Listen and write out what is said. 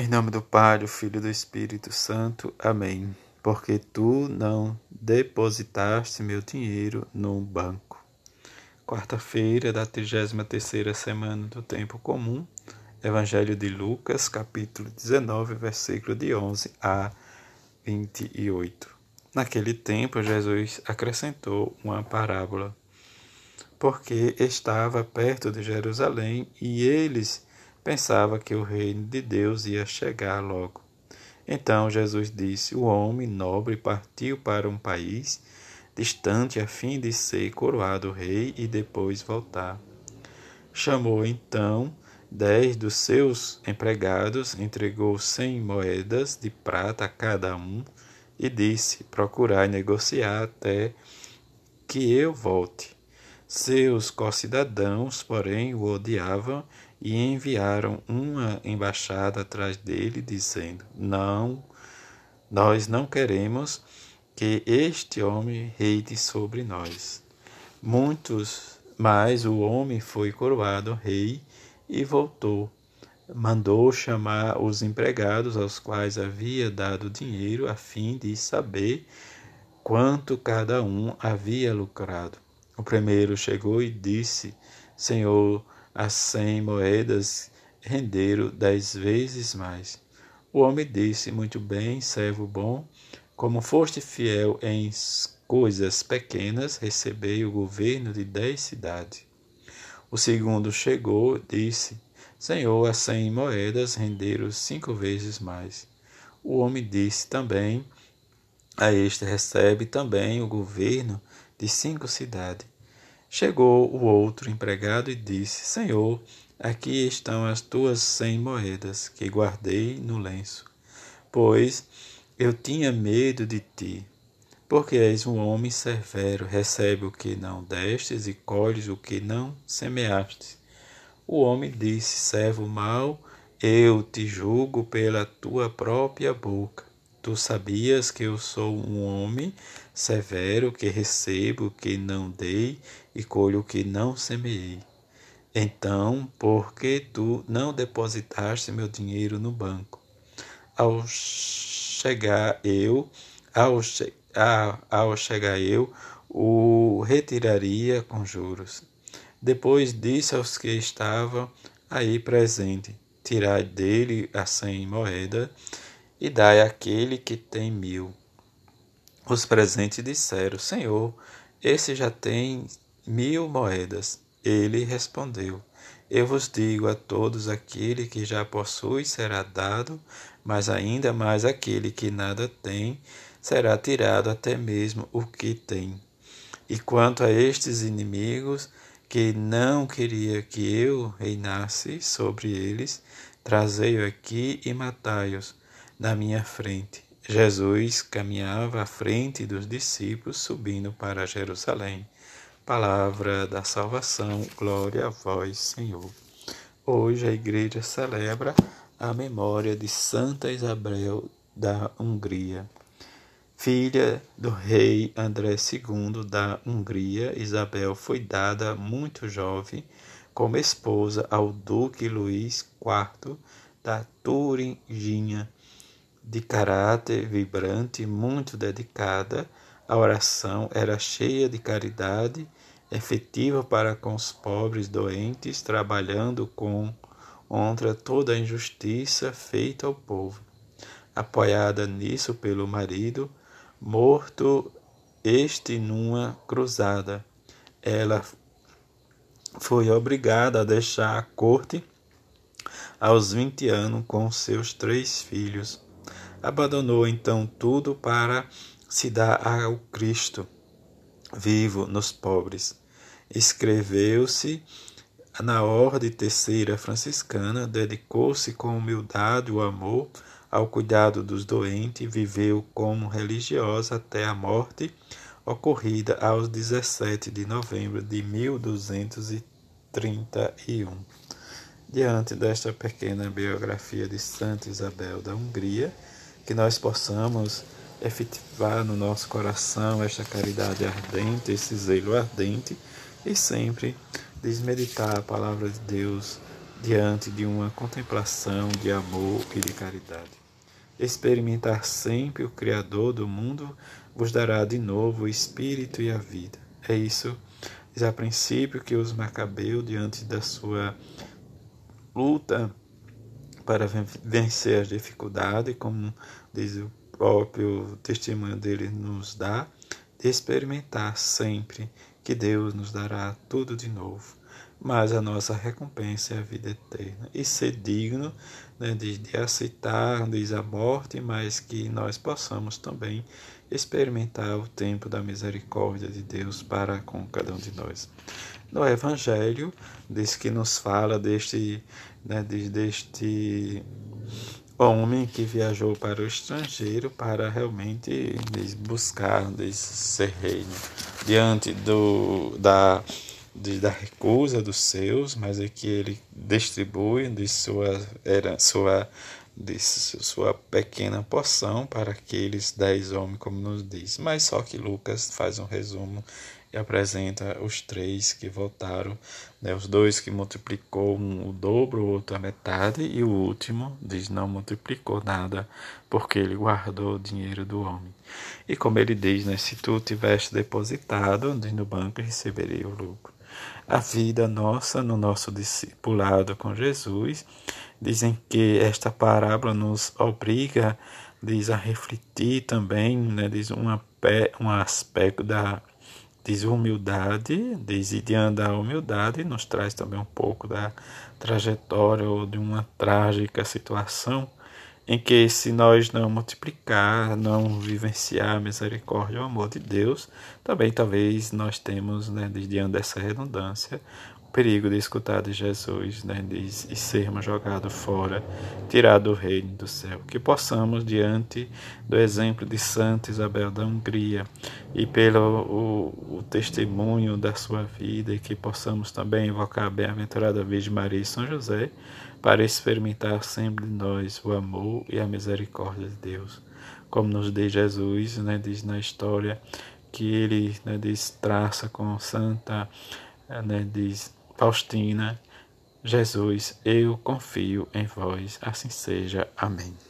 Em nome do Pai, do Filho e do Espírito Santo. Amém. Porque tu não depositaste meu dinheiro num banco. Quarta-feira da 33ª semana do tempo comum. Evangelho de Lucas, capítulo 19, versículo de 11 a 28. Naquele tempo, Jesus acrescentou uma parábola, porque estava perto de Jerusalém e eles pensava que o reino de Deus ia chegar logo. Então Jesus disse: O homem nobre partiu para um país distante a fim de ser coroado rei e depois voltar. Chamou então dez dos seus empregados, entregou cem moedas de prata a cada um e disse: Procurai negociar até que eu volte. Seus concidadãos, porém, o odiavam e enviaram uma embaixada atrás dele, dizendo: Não, nós não queremos que este homem reine sobre nós. Muitos, mas o homem foi coroado rei e voltou. Mandou chamar os empregados aos quais havia dado dinheiro a fim de saber quanto cada um havia lucrado. O primeiro chegou e disse: Senhor, as cem moedas renderam dez vezes mais. O homem disse: Muito bem, servo bom, como foste fiel em coisas pequenas, recebei o governo de dez cidades. O segundo chegou, disse: Senhor, as cem moedas renderam cinco vezes mais. O homem disse também: A este recebe também o governo de cinco cidades. Chegou o outro empregado e disse: Senhor, aqui estão as tuas cem moedas que guardei no lenço, pois eu tinha medo de ti. Porque és um homem severo, recebe o que não destes e colhes o que não semeastes. O homem disse: Servo mau, eu te julgo pela tua própria boca. Tu sabias que eu sou um homem severo, que recebo o que não dei e colho o que não semeei. Então, por que tu não depositaste meu dinheiro no banco? Ao chegar eu, ao, che ao chegar eu, o retiraria com juros. Depois disse aos que estavam aí presentes: Tirai dele a cem moedas e dai àquele que tem mil. Os presentes disseram: Senhor, esse já tem mil moedas. Ele respondeu: Eu vos digo a todos: aquele que já possui será dado, mas ainda mais aquele que nada tem será tirado até mesmo o que tem. E quanto a estes inimigos, que não queria que eu reinasse sobre eles, trazei-o aqui e matai-os na minha frente. Jesus caminhava à frente dos discípulos, subindo para Jerusalém. Palavra da salvação, glória a vós, Senhor. Hoje a igreja celebra a memória de Santa Isabel da Hungria. Filha do rei André II da Hungria, Isabel foi dada muito jovem como esposa ao duque Luís IV da Turingia de caráter vibrante, muito dedicada à oração, era cheia de caridade, efetiva para com os pobres doentes, trabalhando com contra toda a injustiça feita ao povo. Apoiada nisso pelo marido, morto este numa cruzada, ela foi obrigada a deixar a corte aos vinte anos com seus três filhos Abandonou então tudo para se dar ao Cristo vivo nos pobres. Escreveu-se na Ordem Terceira Franciscana, dedicou-se com humildade e amor ao cuidado dos doentes, viveu como religiosa até a morte, ocorrida aos 17 de novembro de 1231. Diante desta pequena biografia de Santa Isabel da Hungria, que nós possamos efetivar no nosso coração esta caridade ardente, esse zelo ardente e sempre desmeditar a palavra de Deus diante de uma contemplação de amor e de caridade. Experimentar sempre o Criador do mundo vos dará de novo o espírito e a vida. É isso, diz a princípio, que os Macabeus, diante da sua luta para vencer as dificuldades, como diz o próprio testemunho dele nos dá, de experimentar sempre que Deus nos dará tudo de novo mas a nossa recompensa é a vida eterna. E ser digno né, de, de aceitar, diz a morte, mas que nós possamos também experimentar o tempo da misericórdia de Deus para com cada um de nós. No Evangelho, diz que nos fala deste, né, deste homem que viajou para o estrangeiro para realmente diz, buscar diz, ser reino. Diante do, da de, da recusa dos seus, mas é que ele distribui de sua, era, sua, de sua pequena porção para aqueles dez homens, como nos diz. Mas só que Lucas faz um resumo e apresenta os três que voltaram, né, os dois que multiplicou um, o dobro, o outro a metade, e o último diz não multiplicou nada, porque ele guardou o dinheiro do homem. E como ele diz, né, se tu tiveste depositado no banco, receberia o lucro a vida nossa no nosso discipulado com Jesus. Dizem que esta parábola nos obriga, diz, a refletir também, né, diz uma, um aspecto da diz humildade, diz diante da humildade, nos traz também um pouco da trajetória ou de uma trágica situação em que se nós não multiplicar, não vivenciar a misericórdia e o amor de Deus, também talvez nós temos, né, diante dessa redundância, o perigo de escutar de Jesus né, de, e sermos jogados fora, tirados do reino do céu. Que possamos, diante do exemplo de Santa Isabel da Hungria e pelo o, o testemunho da sua vida, e que possamos também invocar a bem-aventurada Virgem Maria e São José, para experimentar sempre nós o amor e a misericórdia de Deus. Como nos diz Jesus, né, diz na história que ele né, diz, traça com Santa né, diz, Faustina, Jesus, eu confio em vós, assim seja. Amém.